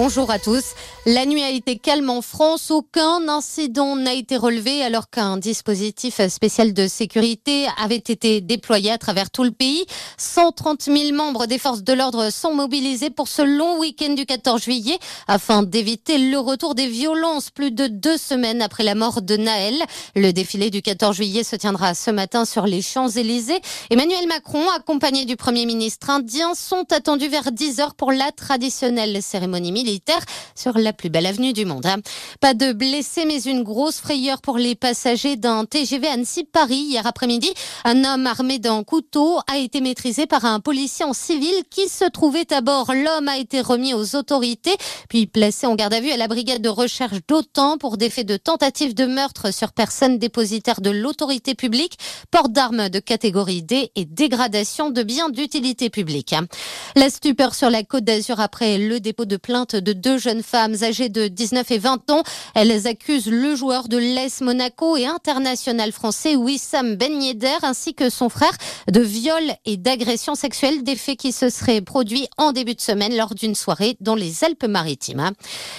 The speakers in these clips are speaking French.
Bonjour à tous. La nuit a été calme en France. Aucun incident n'a été relevé alors qu'un dispositif spécial de sécurité avait été déployé à travers tout le pays. 130 000 membres des forces de l'ordre sont mobilisés pour ce long week-end du 14 juillet afin d'éviter le retour des violences plus de deux semaines après la mort de Naël. Le défilé du 14 juillet se tiendra ce matin sur les Champs-Élysées. Emmanuel Macron, accompagné du Premier ministre indien, sont attendus vers 10 heures pour la traditionnelle cérémonie militaire sur la plus belle avenue du monde. Hein. Pas de blessés, mais une grosse frayeur pour les passagers d'un TGV Annecy-Paris. Hier après-midi, un homme armé d'un couteau a été maîtrisé par un policier en civil qui se trouvait à bord. L'homme a été remis aux autorités, puis placé en garde à vue à la brigade de recherche d'OTAN pour des faits de tentative de meurtre sur personne dépositaire de l'autorité publique, port d'armes de catégorie D et dégradation de biens d'utilité publique. La stupeur sur la côte d'Azur après le dépôt de plainte de deux jeunes femmes âgées de 19 et 20 ans. Elles accusent le joueur de l'ES Monaco et international français Wissam Ben Yedder ainsi que son frère de viol et d'agression sexuelle, des faits qui se seraient produits en début de semaine lors d'une soirée dans les Alpes-Maritimes.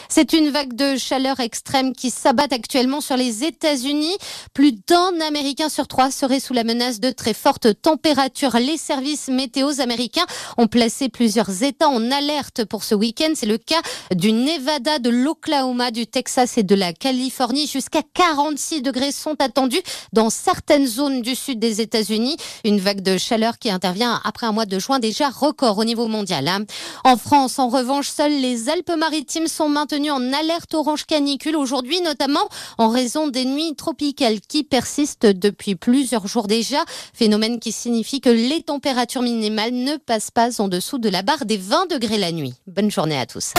C'est une vague de chaleur extrême qui s'abat actuellement sur les États-Unis. Plus d'un Américain sur trois serait sous la menace de très fortes températures. Les services météos américains ont placé plusieurs États en alerte pour ce week-end. C'est le cas du Nevada, de l'Oklahoma, du Texas et de la Californie. Jusqu'à 46 degrés sont attendus dans certaines zones du sud des États-Unis. Une vague de chaleur qui intervient après un mois de juin déjà record au niveau mondial. Hein. En France, en revanche, seules les Alpes-Maritimes sont maintenues en alerte orange canicule aujourd'hui, notamment en raison des nuits tropicales qui persistent depuis plusieurs jours déjà. Phénomène qui signifie que les températures minimales ne passent pas en dessous de la barre des 20 degrés la nuit. Bonne journée à tous.